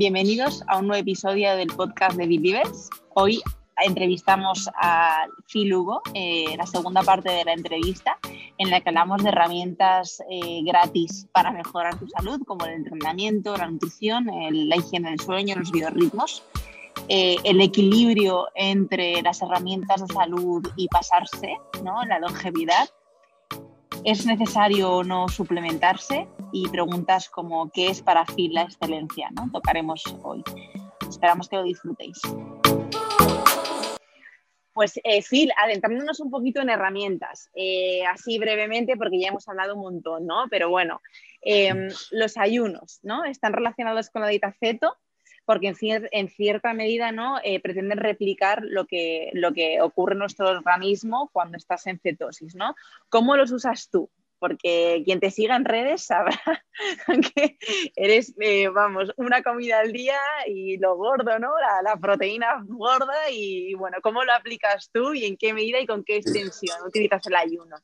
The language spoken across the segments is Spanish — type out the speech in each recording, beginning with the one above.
Bienvenidos a un nuevo episodio del podcast de Believers. Hoy entrevistamos a Phil Hugo, eh, la segunda parte de la entrevista, en la que hablamos de herramientas eh, gratis para mejorar tu salud, como el entrenamiento, la nutrición, la higiene del sueño, los biorritmos, eh, el equilibrio entre las herramientas de salud y pasarse, ¿no? la longevidad. ¿Es necesario o no suplementarse? Y preguntas como ¿qué es para Phil la excelencia? ¿no? Tocaremos hoy. Esperamos que lo disfrutéis. Pues eh, Phil, adentrándonos un poquito en herramientas, eh, así brevemente, porque ya hemos hablado un montón, ¿no? Pero bueno, em, los ayunos, ¿no? Están relacionados con la dieta ceto, porque en, cierta medida, ¿no? Eh, pretenden replicar lo que, lo que ocurre en nuestro organismo cuando estás en cetosis, ¿no? ¿Cómo los usas tú? Porque quien te siga en redes sabrá que eres, eh, vamos, una comida al día y lo gordo, ¿no? La, proteína gorda y, bueno, ¿cómo lo aplicas tú y en qué medida y con qué extensión utilizas el ayuno?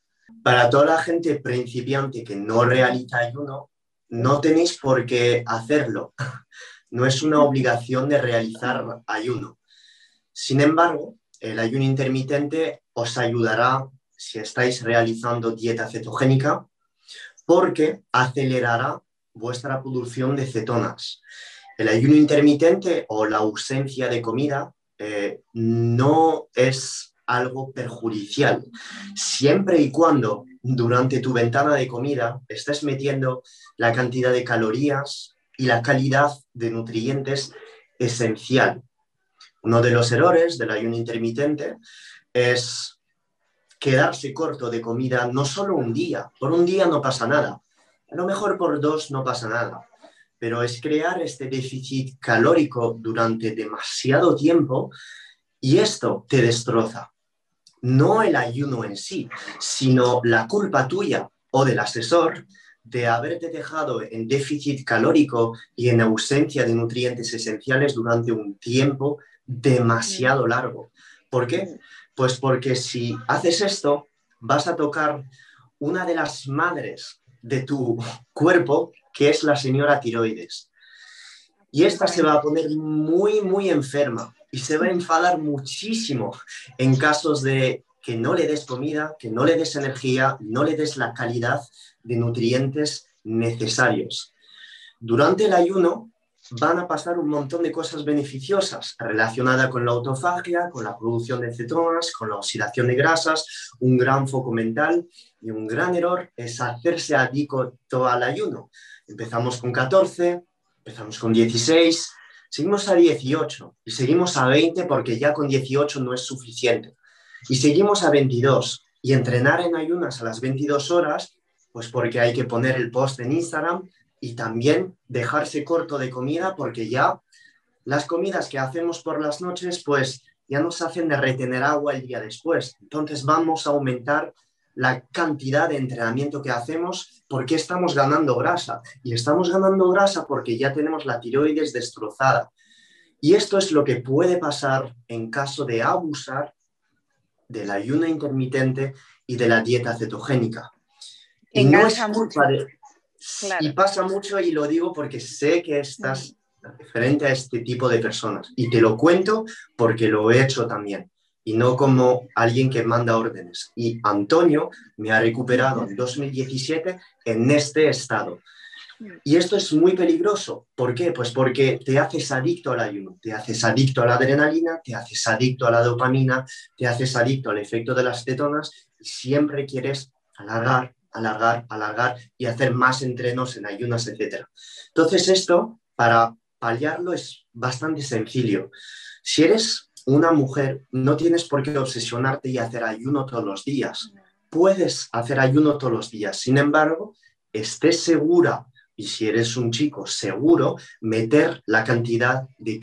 Para toda la gente principiante que no realiza ayuno, no tenéis por qué hacerlo. No es una obligación de realizar ayuno. Sin embargo, el ayuno intermitente os ayudará si estáis realizando dieta cetogénica, porque acelerará vuestra producción de cetonas. El ayuno intermitente o la ausencia de comida eh, no es algo perjudicial, siempre y cuando durante tu ventana de comida estés metiendo la cantidad de calorías y la calidad de nutrientes esencial. Uno de los errores del ayuno intermitente es quedarse corto de comida no solo un día, por un día no pasa nada, a lo mejor por dos no pasa nada, pero es crear este déficit calórico durante demasiado tiempo y esto te destroza. No el ayuno en sí, sino la culpa tuya o del asesor de haberte dejado en déficit calórico y en ausencia de nutrientes esenciales durante un tiempo demasiado largo. ¿Por qué? Pues porque si haces esto, vas a tocar una de las madres de tu cuerpo, que es la señora tiroides. Y esta se va a poner muy, muy enferma y se va a enfadar muchísimo en casos de que no le des comida, que no le des energía, no le des la calidad de nutrientes necesarios. Durante el ayuno, van a pasar un montón de cosas beneficiosas relacionadas con la autofagia, con la producción de cetonas, con la oxidación de grasas, un gran foco mental y un gran error es hacerse adicto al ayuno. Empezamos con 14, empezamos con 16, seguimos a 18 y seguimos a 20 porque ya con 18 no es suficiente. Y seguimos a 22 y entrenar en ayunas a las 22 horas, pues porque hay que poner el post en Instagram y también dejarse corto de comida porque ya las comidas que hacemos por las noches pues ya nos hacen de retener agua el día después. Entonces vamos a aumentar la cantidad de entrenamiento que hacemos porque estamos ganando grasa y estamos ganando grasa porque ya tenemos la tiroides destrozada. Y esto es lo que puede pasar en caso de abusar del ayuno intermitente y de la dieta cetogénica. Y no es culpa de, y pasa mucho y lo digo porque sé que estás frente a este tipo de personas. Y te lo cuento porque lo he hecho también. Y no como alguien que manda órdenes. Y Antonio me ha recuperado en 2017 en este estado. Y esto es muy peligroso. ¿Por qué? Pues porque te haces adicto al ayuno, te haces adicto a la adrenalina, te haces adicto a la dopamina, te haces adicto al efecto de las cetonas y siempre quieres alargar, alargar, alargar y hacer más entrenos en ayunas, etc. Entonces esto, para paliarlo, es bastante sencillo. Si eres una mujer, no tienes por qué obsesionarte y hacer ayuno todos los días. Puedes hacer ayuno todos los días. Sin embargo, estés segura, y si eres un chico, seguro, meter la cantidad de,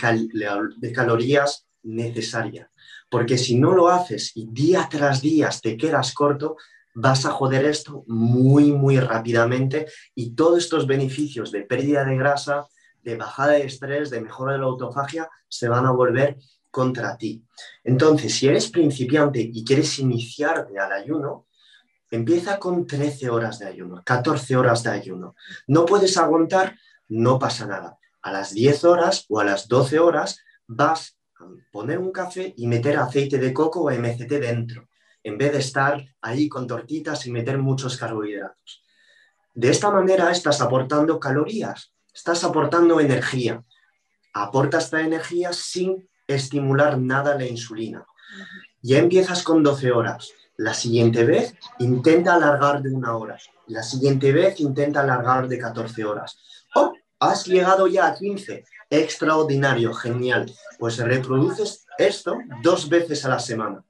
de calorías necesaria. Porque si no lo haces y día tras día te quedas corto, vas a joder esto muy, muy rápidamente y todos estos beneficios de pérdida de grasa, de bajada de estrés, de mejora de la autofagia, se van a volver contra ti. Entonces, si eres principiante y quieres iniciarte al ayuno, empieza con 13 horas de ayuno, 14 horas de ayuno. No puedes aguantar, no pasa nada. a las 10 horas o a las 12 horas vas a poner un café y meter aceite de coco o MCT dentro, en vez de estar ahí con tortitas y meter muchos carbohidratos. De esta manera estás aportando calorías, estás aportando energía. Aporta esta energía sin estimular nada la insulina. Ya empiezas con 12 horas. La siguiente vez intenta alargar de una hora. La siguiente vez intenta alargar de 14 horas. ¡Oh! Has llegado ya a 15. Extraordinario, genial. Pues reproduces esto dos veces a la semana.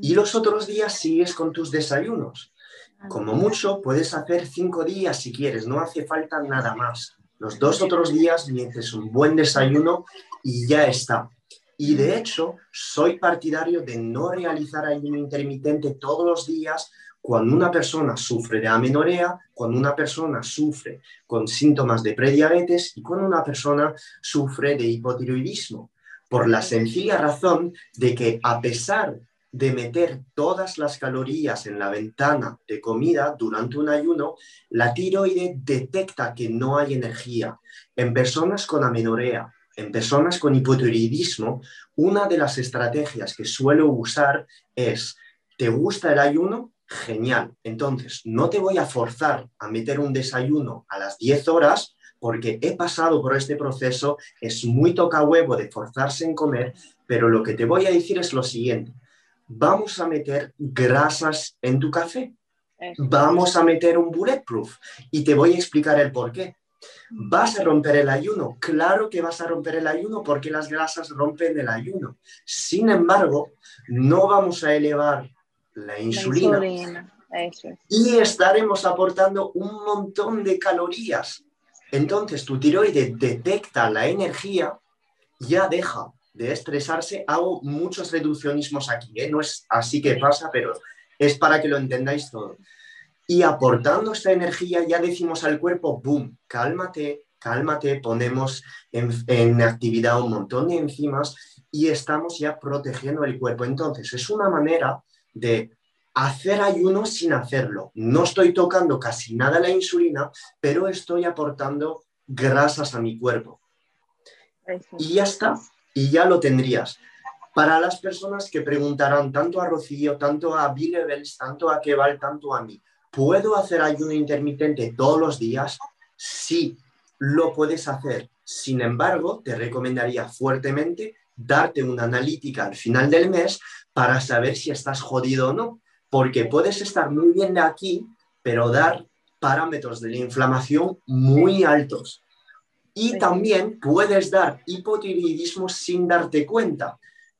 Y los otros días sigues con tus desayunos. Como mucho, puedes hacer cinco días si quieres, no hace falta nada más. Los dos otros días metes un buen desayuno y ya está. Y de hecho, soy partidario de no realizar ayuno intermitente todos los días cuando una persona sufre de amenorea, cuando una persona sufre con síntomas de prediabetes y cuando una persona sufre de hipotiroidismo, por la sencilla razón de que a pesar de meter todas las calorías en la ventana de comida durante un ayuno, la tiroide detecta que no hay energía. En personas con amenorea, en personas con hipotiroidismo, una de las estrategias que suelo usar es, ¿te gusta el ayuno? Genial. Entonces, no te voy a forzar a meter un desayuno a las 10 horas porque he pasado por este proceso, es muy toca huevo de forzarse en comer, pero lo que te voy a decir es lo siguiente vamos a meter grasas en tu café. Vamos a meter un bulletproof y te voy a explicar el por qué. ¿Vas a romper el ayuno? Claro que vas a romper el ayuno porque las grasas rompen el ayuno. Sin embargo, no vamos a elevar la insulina. Y estaremos aportando un montón de calorías. Entonces tu tiroide detecta la energía, ya deja de estresarse, hago muchos reduccionismos aquí, ¿eh? no es así que pasa, pero es para que lo entendáis todo. Y aportando esta energía ya decimos al cuerpo, boom, cálmate, cálmate, ponemos en, en actividad un montón de enzimas y estamos ya protegiendo el cuerpo. Entonces, es una manera de hacer ayuno sin hacerlo. No estoy tocando casi nada la insulina, pero estoy aportando grasas a mi cuerpo. Y ya está y ya lo tendrías. Para las personas que preguntarán tanto a Rocío, tanto a Bill Evans, tanto a Keval, tanto a mí, ¿puedo hacer ayuno intermitente todos los días? Sí, lo puedes hacer. Sin embargo, te recomendaría fuertemente darte una analítica al final del mes para saber si estás jodido o no, porque puedes estar muy bien de aquí, pero dar parámetros de la inflamación muy altos. Y también puedes dar hipotiroidismo sin darte cuenta.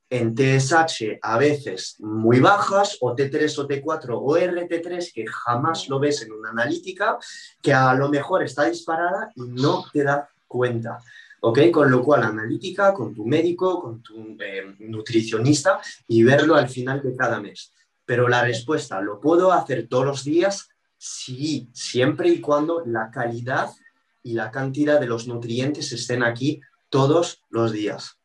En TSH a veces muy bajas, o T3 o T4 o RT3, que jamás lo ves en una analítica, que a lo mejor está disparada y no te das cuenta. ¿ok? Con lo cual, analítica con tu médico, con tu eh, nutricionista y verlo al final de cada mes. Pero la respuesta, ¿lo puedo hacer todos los días? Sí, siempre y cuando la calidad y la cantidad de los nutrientes estén aquí todos los días.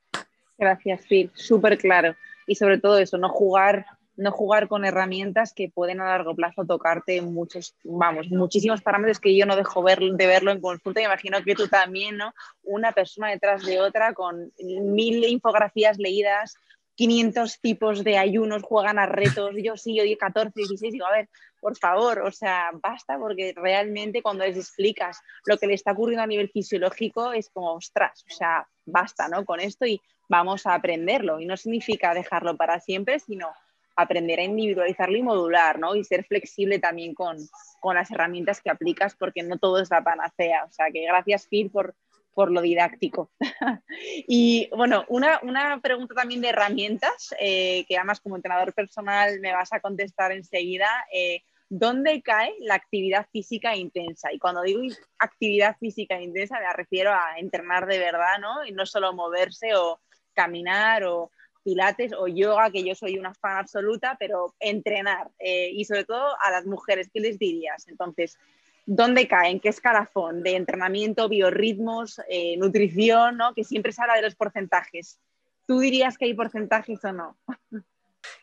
Gracias, Phil. Súper claro. Y sobre todo eso, no jugar, no jugar con herramientas que pueden a largo plazo tocarte muchos, vamos, muchísimos parámetros que yo no dejo de verlo en consulta. Imagino que tú también, ¿no? Una persona detrás de otra con mil infografías leídas, 500 tipos de ayunos, juegan a retos, yo sí, yo di 14, 16, digo, a ver, por favor, o sea, basta porque realmente cuando les explicas lo que le está ocurriendo a nivel fisiológico es como, ostras, o sea, basta, ¿no? Con esto y vamos a aprenderlo. Y no significa dejarlo para siempre, sino aprender a individualizarlo y modular, ¿no? Y ser flexible también con, con las herramientas que aplicas porque no todo es la panacea. O sea, que gracias, Phil, por por lo didáctico. y bueno, una, pregunta también de herramientas, eh, que además como entrenador personal me vas a contestar enseguida. Eh, ¿Dónde cae la actividad física intensa? Y cuando digo actividad física intensa me refiero a entrenar de verdad, ¿no? Y no solo moverse o caminar o pilates o yoga, que yo soy una fan absoluta, pero entrenar. Eh, y sobre todo a las mujeres, ¿qué les dirías? Entonces, ¿dónde cae? ¿En qué escalafón? De entrenamiento, biorritmos, eh, nutrición, ¿no? Que siempre se habla de los porcentajes. ¿Tú dirías que hay porcentajes o no?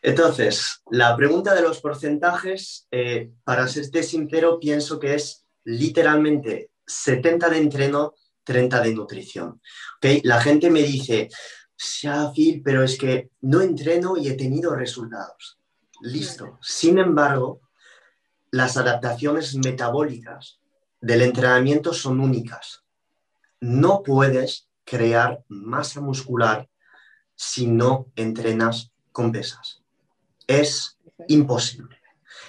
Entonces, la pregunta de los porcentajes, eh, para serte sincero, pienso que es literalmente 70 de entreno, 30 de nutrición. ¿okay? La gente me dice, ya, Phil, pero es que no entreno y he tenido resultados. Listo. Sin embargo, las adaptaciones metabólicas del entrenamiento son únicas. No puedes crear masa muscular si no entrenas con pesas. Es imposible.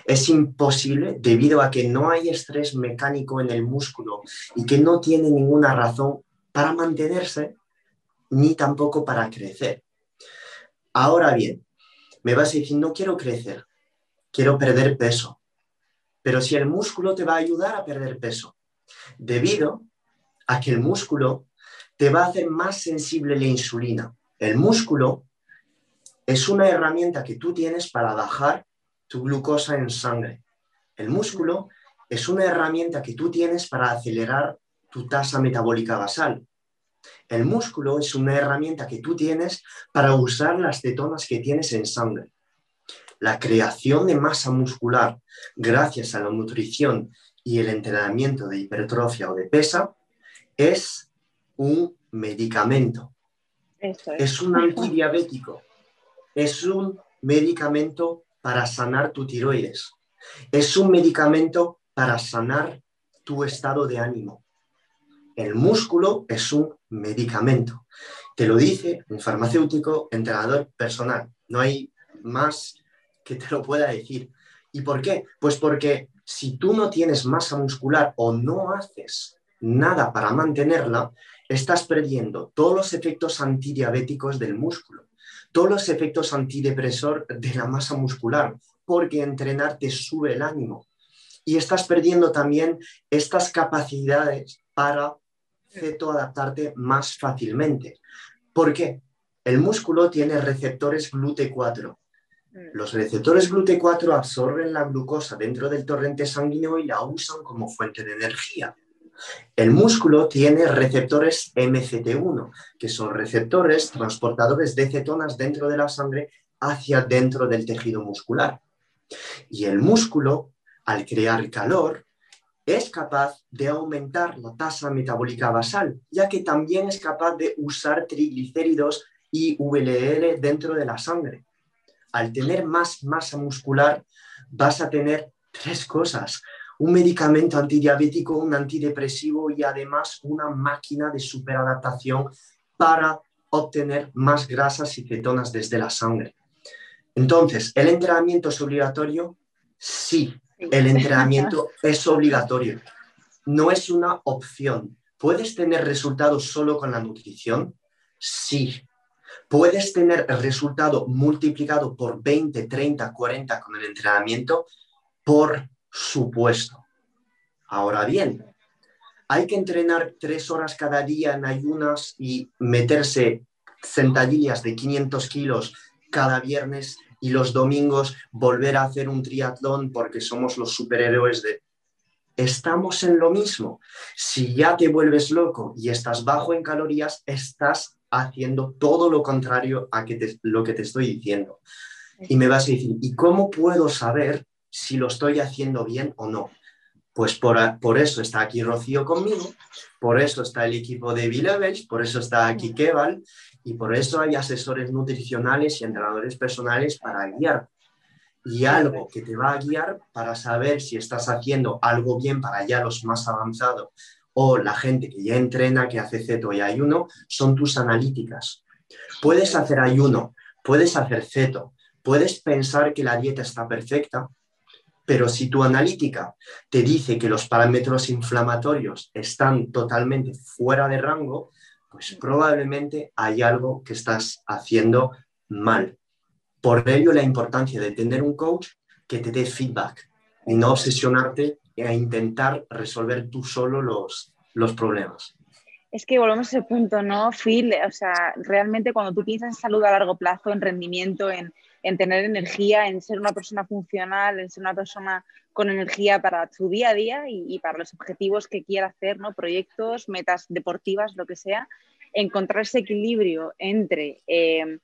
Es imposible debido a que no hay estrés mecánico en el músculo y que no tiene ninguna razón para mantenerse ni tampoco para crecer. Ahora bien, me vas a decir, no quiero crecer, quiero perder peso. Pero si el músculo te va a ayudar a perder peso, debido a que el músculo te va a hacer más sensible la insulina. El músculo es una herramienta que tú tienes para bajar tu glucosa en sangre. El músculo es una herramienta que tú tienes para acelerar tu tasa metabólica basal. El músculo es una herramienta que tú tienes para usar las cetonas que tienes en sangre. La creación de masa muscular gracias a la nutrición y el entrenamiento de hipertrofia o de pesa es un medicamento. es un antidiabético. Es un medicamento para sanar tu tiroides. Es un medicamento para sanar tu estado de ánimo. El músculo es un medicamento. Te lo dice un farmacéutico, entrenador personal. No hay más que te lo pueda decir. ¿Y por qué? Pues porque si tú no tienes masa muscular o no haces nada para mantenerla, estás perdiendo todos los efectos antidiabéticos del músculo, todos los efectos antidepresor de la masa muscular, porque entrenar te sube el ánimo. Y estás perdiendo también estas capacidades para adaptarte más fácilmente. ¿Por qué? El músculo tiene receptores GLUT4. Mm. Los receptores GLUT4 absorben la glucosa dentro del torrente sanguíneo y la usan como fuente de energía. El músculo tiene receptores MCT1, que son receptores transportadores de cetonas dentro de la sangre hacia dentro del tejido muscular. Y el músculo, al crear calor, es capaz de aumentar la tasa metabólica basal, ya que también es capaz de usar triglicéridos y VLL dentro de la sangre. Al tener más masa muscular, vas a tener tres cosas un medicamento antidiabético, un antidepresivo y además una máquina de superadaptación para obtener más grasas y cetonas desde la sangre. Entonces, ¿el entrenamiento es obligatorio? Sí, el entrenamiento es obligatorio. No es una opción. ¿Puedes tener resultados solo con la nutrición? Sí. ¿Puedes tener resultado multiplicado por 20, 30, 40 con el entrenamiento? Por supuesto. Ahora bien, hay que entrenar tres horas cada día en ayunas y meterse sentadillas de 500 kilos cada viernes y los domingos volver a hacer un triatlón porque somos los superhéroes de... Estamos en lo mismo. Si ya te vuelves loco y estás bajo en calorías, estás haciendo todo lo contrario a que lo que te estoy diciendo. Y me vas a decir, ¿y cómo puedo saber si lo estoy haciendo bien o no. Pues por, por eso está aquí Rocío conmigo, por eso está el equipo de B-Levels, por eso está aquí Keval y por eso hay asesores nutricionales y entrenadores personales para guiar. Y algo que te va a guiar para saber si estás haciendo algo bien para ya los más avanzados o la gente que ya entrena, que hace ceto y ayuno, son tus analíticas. Puedes hacer ayuno, puedes hacer ceto, puedes pensar que la dieta está perfecta, pero si tu analítica te dice que los parámetros inflamatorios están totalmente fuera de rango, pues probablemente hay algo que estás haciendo mal. Por ello la importancia de tener un coach que te dé feedback y no obsesionarte a intentar resolver tú solo los, los problemas. Es que volvemos a ese punto, ¿no, Phil? O sea, realmente cuando tú piensas en salud a largo plazo, en rendimiento, en, en tener energía, en ser una persona funcional, en ser una persona con energía para su día a día y, para los objetivos que quiera hacer, ¿no? proyectos, metas deportivas, lo que sea, encontrar ese equilibrio entre eh,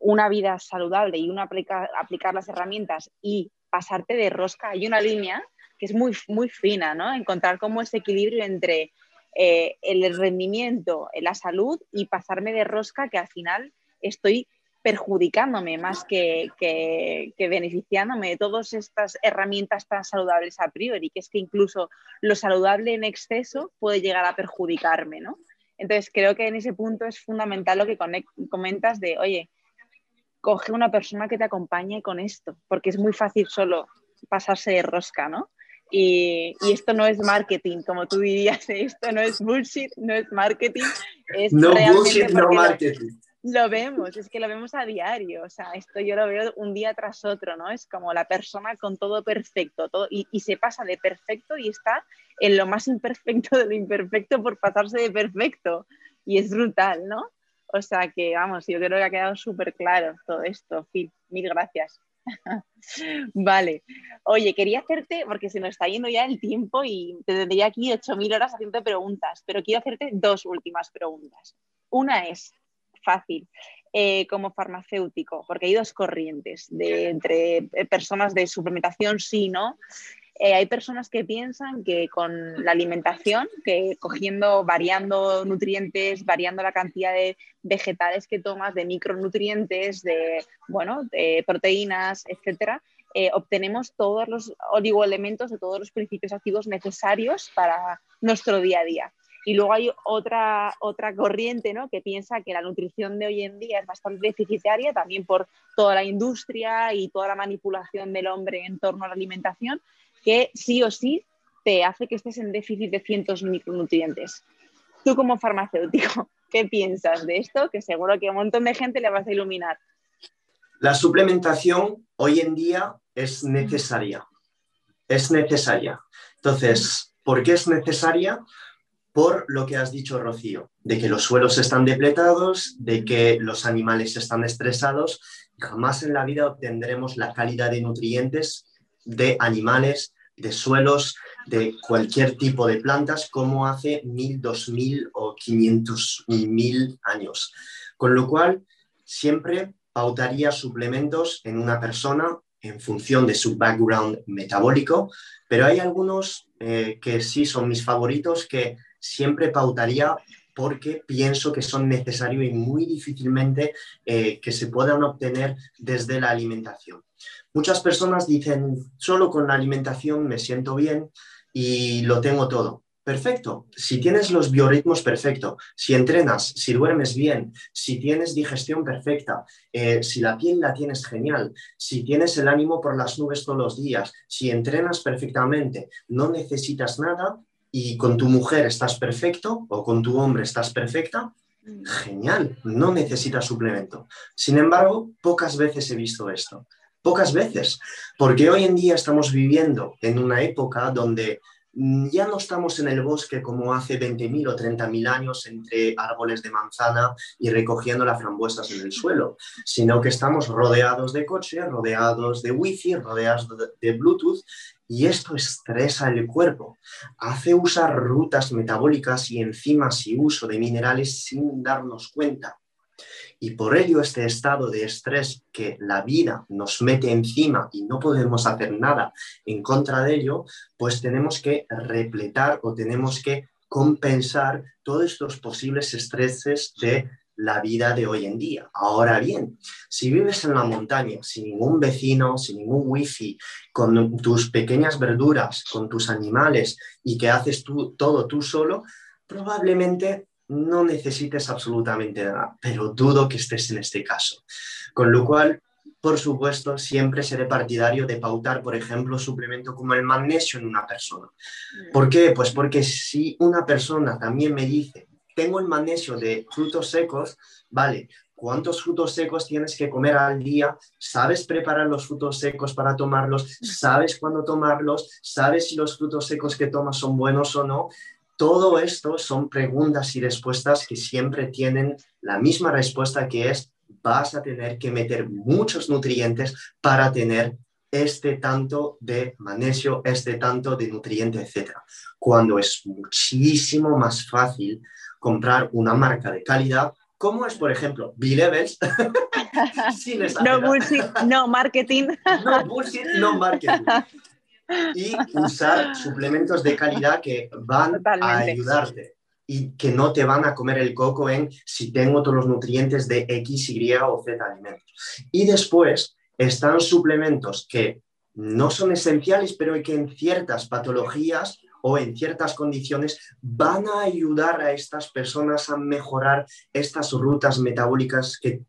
una vida saludable y una aplicar, aplicar las herramientas y pasarte de rosca. Hay una línea que es muy, muy fina, ¿no? Encontrar cómo ese equilibrio entre eh, el rendimiento, la salud y pasarme de rosca que al final estoy perjudicándome más que, beneficiándome de todas estas herramientas tan saludables a priori, que es que incluso lo saludable en exceso puede llegar a perjudicarme, ¿no? Entonces creo que en ese punto es fundamental lo que comentas de, oye, coge una persona que te acompañe con esto, porque es muy fácil solo pasarse de rosca, ¿no? Y, esto no es marketing, como tú dirías, esto no es bullshit, no es marketing. Es no bullshit, no marketing lo vemos, es que lo vemos a diario, o sea, esto yo lo veo un día tras otro, ¿no? Es como la persona con todo perfecto, todo, y, se pasa de perfecto y está en lo más imperfecto de lo imperfecto por pasarse de perfecto, y es brutal, ¿no? O sea que, vamos, yo creo que ha quedado súper claro todo esto, Phil, mil gracias. vale, oye, quería hacerte, porque se nos está yendo ya el tiempo y te tendría aquí 8.000 horas haciendo preguntas, pero quiero hacerte dos últimas preguntas. Una es, fácil eh, como farmacéutico, porque hay dos corrientes de, entre eh, personas de suplementación, sí, ¿no? Eh, hay personas que piensan que con la alimentación, que cogiendo, variando nutrientes, variando la cantidad de vegetales que tomas, de micronutrientes, de, bueno, de proteínas, etcétera, obtenemos todos los oligoelementos de todos los principios activos necesarios para nuestro día a día. Y luego hay otra, otra corriente ¿no? que piensa que la nutrición de hoy en día es bastante deficitaria, también por toda la industria y toda la manipulación del hombre en torno a la alimentación, que sí o sí te hace que estés en déficit de cientos micronutrientes. Tú como farmacéutico, ¿qué piensas de esto? Que seguro que a un montón de gente le vas a iluminar. La suplementación hoy en día es necesaria. Es necesaria. Entonces, ¿por qué es necesaria? por lo que has dicho, Rocío, de que los suelos están depletados, de que los animales están estresados. Jamás en la vida obtendremos la calidad de nutrientes de animales, de suelos, de cualquier tipo de plantas como hace mil, dos mil o quinientos mil años. Con lo cual, siempre pautaría suplementos en una persona en función de su background metabólico, pero hay algunos eh, que sí son mis favoritos que siempre pautaría porque pienso que son necesarios y muy difícilmente eh, que se puedan obtener desde la alimentación. Muchas personas dicen, solo con la alimentación me siento bien y lo tengo todo. Perfecto. Si tienes los biorritmos perfecto, si entrenas, si duermes bien, si tienes digestión perfecta, eh, si la piel la tienes genial, si tienes el ánimo por las nubes todos los días, si entrenas perfectamente, no necesitas nada, y con tu mujer estás perfecto o con tu hombre estás perfecta, mm. genial, no necesitas suplemento. Sin embargo, pocas veces he visto esto. Pocas veces, porque hoy en día estamos viviendo en una época donde mm, ya no estamos en el bosque como hace 20.000 o 30.000 años entre árboles de manzana y recogiendo las frambuesas en el suelo, sino que estamos rodeados de coche, rodeados de wifi, rodeados de Bluetooth y esto estresa el cuerpo, hace usar rutas metabólicas y enzimas y uso de minerales sin darnos cuenta. Y por ello este estado de estrés que la vida nos mete encima y no podemos hacer nada en contra de ello, pues tenemos que repletar o tenemos que compensar todos estos posibles estreses de la vida de hoy en día. Ahora bien, si vives en la montaña sin ningún vecino, sin ningún wifi, con tus pequeñas verduras, con tus animales y que haces tú, todo tú solo, probablemente no necesites absolutamente nada, pero dudo que estés en este caso. Con lo cual, por supuesto, siempre seré partidario de pautar, por ejemplo, suplemento como el magnesio en una persona. ¿Por qué? Pues porque si una persona también me dice tengo el magnesio de frutos secos, vale, ¿cuántos frutos secos tienes que comer al día? ¿Sabes preparar los frutos secos para tomarlos? ¿Sabes cuándo tomarlos? ¿Sabes si los frutos secos que tomas son buenos o no? Todo esto son preguntas y respuestas que siempre tienen la misma respuesta que es vas a tener que meter muchos nutrientes para tener este tanto de magnesio, este tanto de nutriente, etc. Cuando es muchísimo más fácil comprar una marca de calidad, como es, por ejemplo, B-Levels, no bullshit, no marketing. no bullshit, no marketing. Y usar suplementos de calidad que van a ayudarte y que no te van a comer el coco en si tengo todos los nutrientes de X, Y o Z alimentos. Y después están suplementos que no son esenciales, pero que en ciertas patologías o en ciertas condiciones van a ayudar a estas personas a mejorar estas rutas metabólicas que,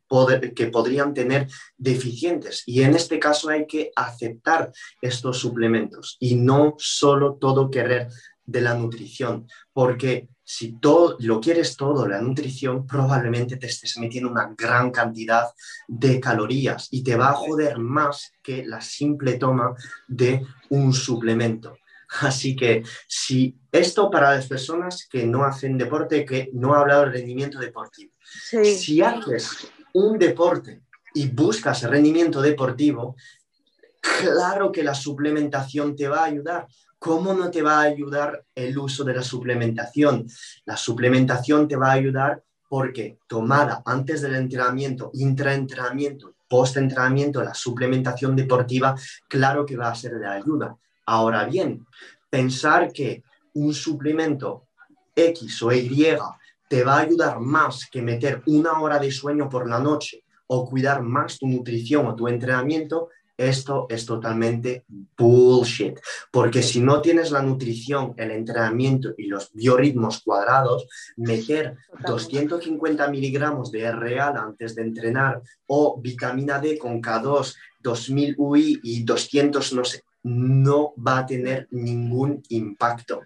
que podrían tener deficientes. Y en este caso hay que aceptar estos suplementos y no solo todo querer de la nutrición, porque si todo lo quieres todo, la nutrición, probablemente te estés metiendo una gran cantidad de calorías y te va a joder más que la simple toma de un suplemento. Así que si esto para las personas que no hacen deporte, que no ha hablado de rendimiento deportivo, si haces un deporte y buscas rendimiento deportivo, claro que la suplementación te va a ayudar. ¿Cómo no te va a ayudar el uso de la suplementación? La suplementación te va a ayudar porque tomada antes del entrenamiento, intraentrenamiento, post-entrenamiento, la suplementación deportiva, claro que va a ser de ayuda. Ahora bien, pensar que un suplemento X o Y te va a ayudar más que meter una hora de sueño por la noche o cuidar más tu nutrición o tu entrenamiento, esto es totalmente bullshit. Porque si no tienes la nutrición, el entrenamiento y los biorritmos cuadrados, meter 250 miligramos de real antes de entrenar o vitamina D con K2, 2000 UI y 200 no sé no va a tener ningún impacto.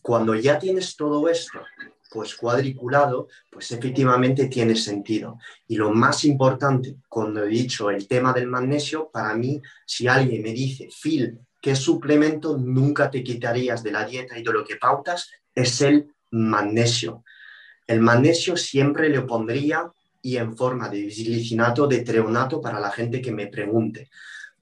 Cuando ya tienes todo esto, pues cuadriculado, pues efectivamente tiene sentido. Y lo más importante, cuando he dicho el tema del magnesio, para mí, si alguien me dice, Phil, ¿qué suplemento nunca te quitarías de la dieta y de lo que pautas? Es el magnesio. El magnesio siempre le pondría y en forma de glicinato de treonato para la gente que me pregunte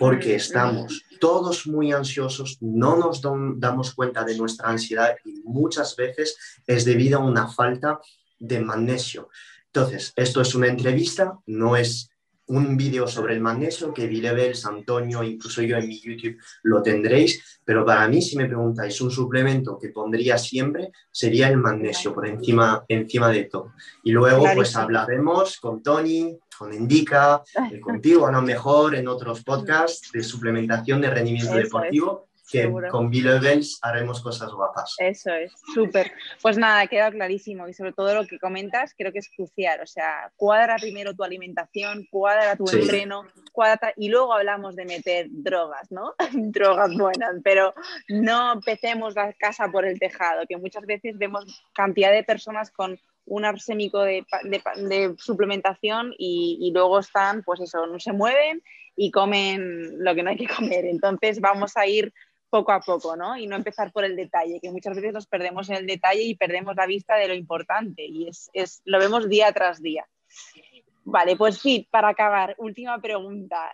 porque estamos todos muy ansiosos, no nos damos cuenta de nuestra ansiedad y muchas veces es debido a una falta de magnesio. Entonces, esto es una entrevista, no es un vídeo sobre el magnesio que Vilebels, Antonio, incluso yo en mi YouTube lo tendréis, pero para mí, si me preguntáis un suplemento que pondría siempre, sería el magnesio por encima, encima de todo. Y luego, pues hablaremos con Tony, con Indica, eh, contigo a lo mejor en otros podcasts de suplementación de rendimiento deportivo. que con B-Levels haremos cosas guapas. Eso es, súper. Pues nada, queda clarísimo y sobre todo lo que comentas creo que es crucial. O sea, cuadra primero tu alimentación, cuadra tu entreno, cuadra y luego hablamos de meter drogas, ¿no? drogas buenas, pero no empecemos la casa por el tejado, que muchas veces vemos cantidad de personas con un arsénico de, suplementación y, luego están, pues eso, no se mueven y comen lo que no hay que comer. Entonces vamos a ir poco a poco, ¿no? Y no empezar por el detalle, que muchas veces nos perdemos en el detalle y perdemos la vista de lo importante y es, lo vemos día tras día. Vale, pues sí, para acabar, última pregunta.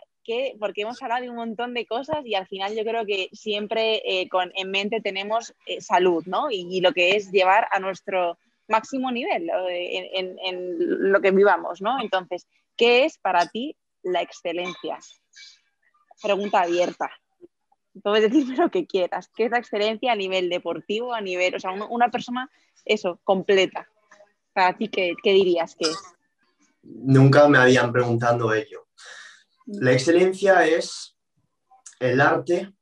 Porque hemos hablado de un montón de cosas y al final yo creo que siempre eh, con, en mente tenemos eh, salud, ¿no? y, lo que es llevar a nuestro, máximo nivel en, lo que vivamos, ¿no? Entonces, ¿qué es para ti la excelencia? Pregunta abierta. Puedes decirme lo que quieras. ¿Qué es la excelencia a nivel deportivo, a nivel, o sea, una, persona, eso, completa? Para ti, ¿qué, ¿qué dirías que es? Nunca me habían preguntado ello. La excelencia es el arte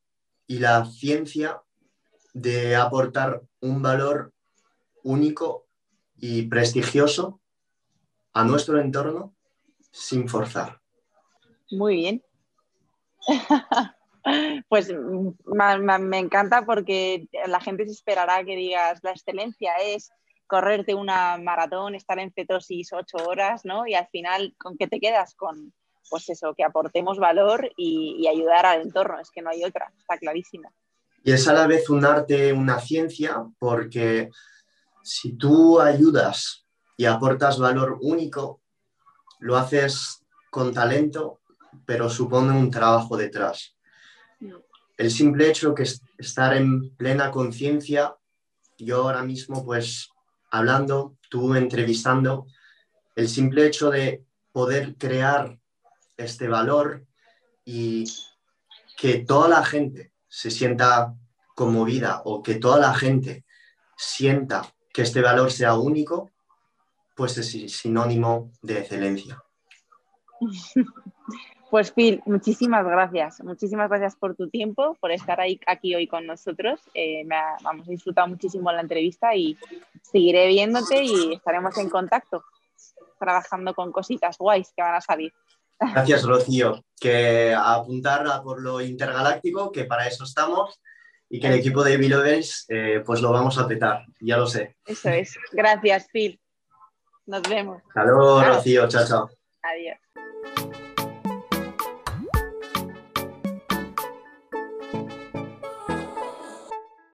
y la ciencia de aportar un valor único y prestigioso a nuestro entorno sin forzar. Muy bien. Pues me encanta porque la gente se esperará que digas la excelencia es correrte una maratón, estar en cetosis ocho horas, ¿no? Y al final, ¿con qué te quedas? Con, pues eso, que aportemos valor y, y ayudar al entorno. Es que no hay otra, está clarísimo. Y es a la vez un arte, una ciencia, porque si tú ayudas y aportas valor único, lo haces con talento, pero supone un trabajo detrás. El simple hecho que estar en plena conciencia, yo ahora mismo pues hablando, tú entrevistando, el simple hecho de poder crear este valor y que toda la gente se sienta conmovida o que toda la gente sienta que este valor sea único, pues es sinónimo de excelencia. Pues Phil, muchísimas gracias. Muchísimas gracias por tu tiempo, por estar ahí, aquí hoy con nosotros. Eh, me ha, vamos, disfrutado muchísimo la entrevista y seguiré viéndote y estaremos en contacto, trabajando con cositas guays que van a salir. Gracias, Rocío. Que apuntar a por lo intergaláctico, que para eso estamos, y que el equipo de Belovers eh, pues lo vamos a petar, ya lo sé. Eso es. Gracias, Phil. Nos vemos. Hasta luego, Rocío. Chao, chao. Adiós.